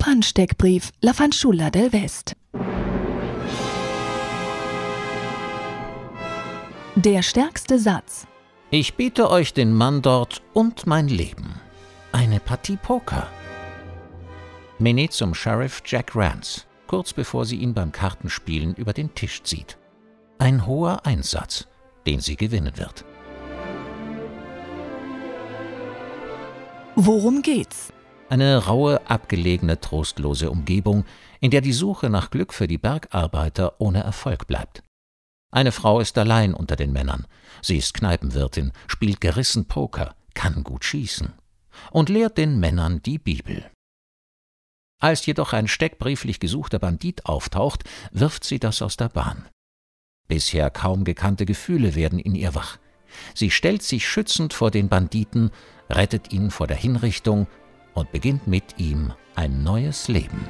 Opernsteckbrief La Fanciulla del West. Der stärkste Satz. Ich biete euch den Mann dort und mein Leben. Eine Partie Poker. Menet zum Sheriff Jack Rance, kurz bevor sie ihn beim Kartenspielen über den Tisch zieht. Ein hoher Einsatz, den sie gewinnen wird. Worum geht's? Eine raue, abgelegene, trostlose Umgebung, in der die Suche nach Glück für die Bergarbeiter ohne Erfolg bleibt. Eine Frau ist allein unter den Männern. Sie ist Kneipenwirtin, spielt gerissen Poker, kann gut schießen und lehrt den Männern die Bibel. Als jedoch ein steckbrieflich gesuchter Bandit auftaucht, wirft sie das aus der Bahn. Bisher kaum gekannte Gefühle werden in ihr wach. Sie stellt sich schützend vor den Banditen, rettet ihn vor der Hinrichtung und beginnt mit ihm ein neues Leben.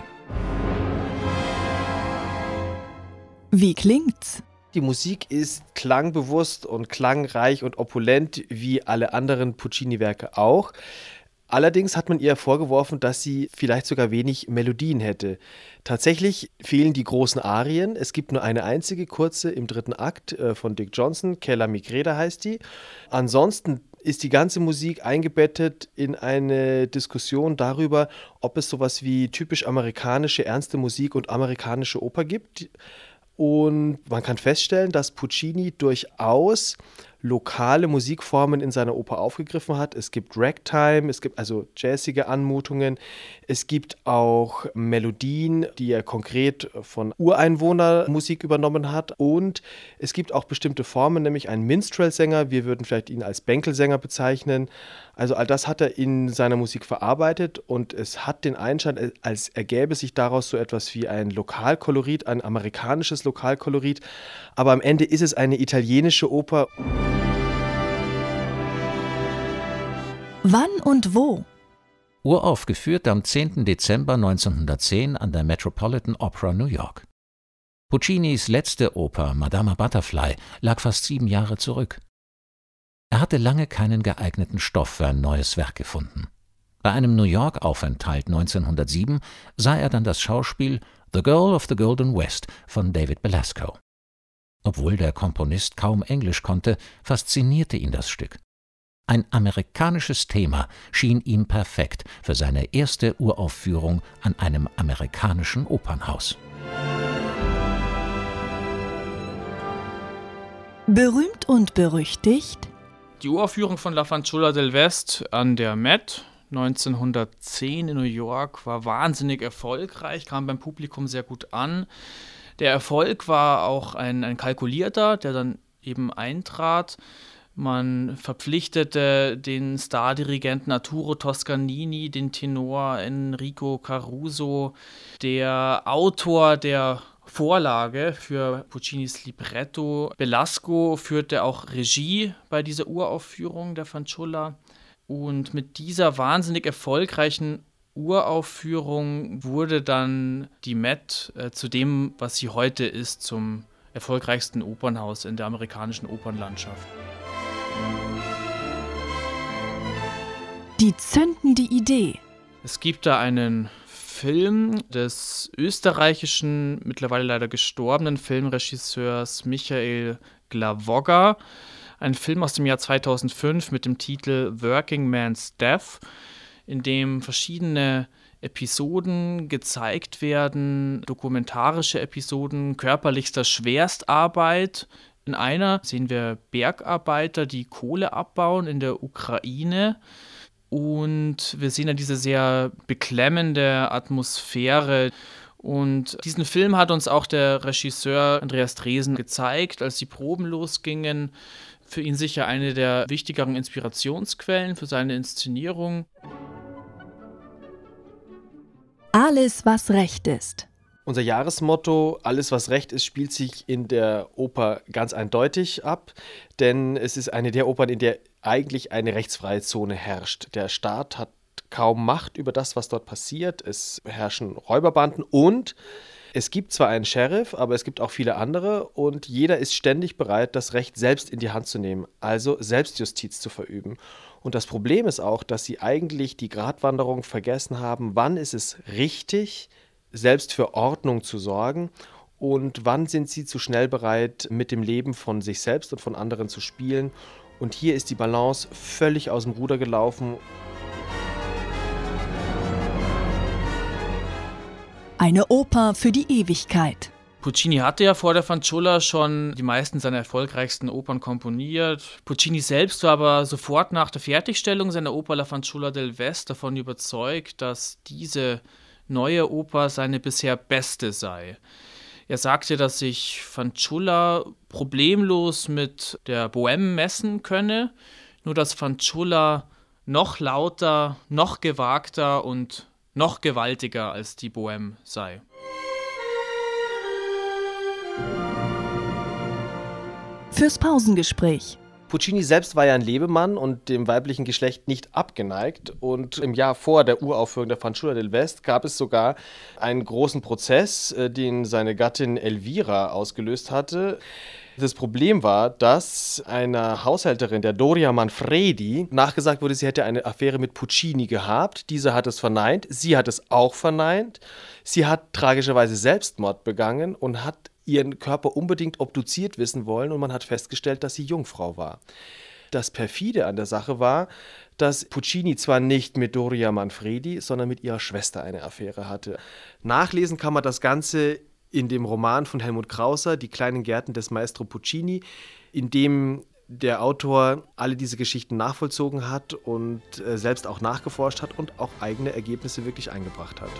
Wie klingt's? Die Musik ist klangbewusst und klangreich und opulent wie alle anderen Puccini-Werke auch. Allerdings hat man ihr vorgeworfen, dass sie vielleicht sogar wenig Melodien hätte. Tatsächlich fehlen die großen Arien. Es gibt nur eine einzige kurze im dritten Akt äh, von Dick Johnson, Keller Migreda heißt die. Ansonsten ist die ganze Musik eingebettet in eine Diskussion darüber, ob es sowas wie typisch amerikanische ernste Musik und amerikanische Oper gibt. Und man kann feststellen, dass Puccini durchaus lokale Musikformen in seiner Oper aufgegriffen hat. Es gibt Ragtime, es gibt also jazzige Anmutungen, es gibt auch Melodien, die er konkret von Ureinwohnermusik übernommen hat und es gibt auch bestimmte Formen, nämlich einen Minstrel-Sänger, wir würden vielleicht ihn als Bänkelsänger bezeichnen. Also all das hat er in seiner Musik verarbeitet und es hat den Einschein, als ergäbe sich daraus so etwas wie ein Lokalkolorit, ein amerikanisches Lokalkolorit, aber am Ende ist es eine italienische Oper. Wann und wo? Uraufgeführt am 10. Dezember 1910 an der Metropolitan Opera New York. Puccinis letzte Oper Madama Butterfly lag fast sieben Jahre zurück. Er hatte lange keinen geeigneten Stoff für ein neues Werk gefunden. Bei einem New York-Aufenthalt 1907 sah er dann das Schauspiel The Girl of the Golden West von David Belasco. Obwohl der Komponist kaum Englisch konnte, faszinierte ihn das Stück. Ein amerikanisches Thema schien ihm perfekt für seine erste Uraufführung an einem amerikanischen Opernhaus. Berühmt und berüchtigt? Die Uraufführung von La Fanciulla del West an der Met 1910 in New York war wahnsinnig erfolgreich, kam beim Publikum sehr gut an. Der Erfolg war auch ein, ein kalkulierter, der dann eben eintrat. Man verpflichtete den Stardirigenten Arturo Toscanini, den Tenor Enrico Caruso, der Autor der Vorlage für Puccinis Libretto. Belasco führte auch Regie bei dieser Uraufführung der Fanciulla. Und mit dieser wahnsinnig erfolgreichen Uraufführung wurde dann die Met äh, zu dem, was sie heute ist, zum erfolgreichsten Opernhaus in der amerikanischen Opernlandschaft. Die zündende Idee. Es gibt da einen Film des österreichischen, mittlerweile leider gestorbenen Filmregisseurs Michael Glavoga. Ein Film aus dem Jahr 2005 mit dem Titel Working Man's Death, in dem verschiedene Episoden gezeigt werden, dokumentarische Episoden körperlichster Schwerstarbeit in einer sehen wir Bergarbeiter, die Kohle abbauen in der Ukraine. Und wir sehen ja diese sehr beklemmende Atmosphäre. Und diesen Film hat uns auch der Regisseur Andreas Dresen gezeigt, als die Proben losgingen. Für ihn sicher eine der wichtigeren Inspirationsquellen für seine Inszenierung. Alles, was recht ist. Unser Jahresmotto, alles was recht ist, spielt sich in der Oper ganz eindeutig ab, denn es ist eine der Opern, in der eigentlich eine rechtsfreie Zone herrscht. Der Staat hat kaum Macht über das, was dort passiert. Es herrschen Räuberbanden und es gibt zwar einen Sheriff, aber es gibt auch viele andere und jeder ist ständig bereit, das Recht selbst in die Hand zu nehmen, also Selbstjustiz zu verüben. Und das Problem ist auch, dass sie eigentlich die Gratwanderung vergessen haben, wann ist es richtig, selbst für Ordnung zu sorgen und wann sind sie zu schnell bereit, mit dem Leben von sich selbst und von anderen zu spielen. Und hier ist die Balance völlig aus dem Ruder gelaufen. Eine Oper für die Ewigkeit. Puccini hatte ja vor der Fanciulla schon die meisten seiner erfolgreichsten Opern komponiert. Puccini selbst war aber sofort nach der Fertigstellung seiner Oper La Fanciulla del West davon überzeugt, dass diese neue Oper seine bisher beste sei. Er sagte, dass sich Fanciulla problemlos mit der Bohème messen könne, nur dass Fanciulla noch lauter, noch gewagter und noch gewaltiger als die Bohème sei. Fürs Pausengespräch. Puccini selbst war ja ein Lebemann und dem weiblichen Geschlecht nicht abgeneigt. Und im Jahr vor der Uraufführung der Fanciulla del West gab es sogar einen großen Prozess, äh, den seine Gattin Elvira ausgelöst hatte. Das Problem war, dass einer Haushälterin, der Doria Manfredi, nachgesagt wurde, sie hätte eine Affäre mit Puccini gehabt. Diese hat es verneint. Sie hat es auch verneint. Sie hat tragischerweise Selbstmord begangen und hat ihren Körper unbedingt obduziert wissen wollen und man hat festgestellt, dass sie Jungfrau war. Das perfide an der Sache war, dass Puccini zwar nicht mit Doria Manfredi, sondern mit ihrer Schwester eine Affäre hatte. Nachlesen kann man das Ganze in dem Roman von Helmut Krauser, Die kleinen Gärten des Maestro Puccini, in dem der Autor alle diese Geschichten nachvollzogen hat und äh, selbst auch nachgeforscht hat und auch eigene Ergebnisse wirklich eingebracht hat.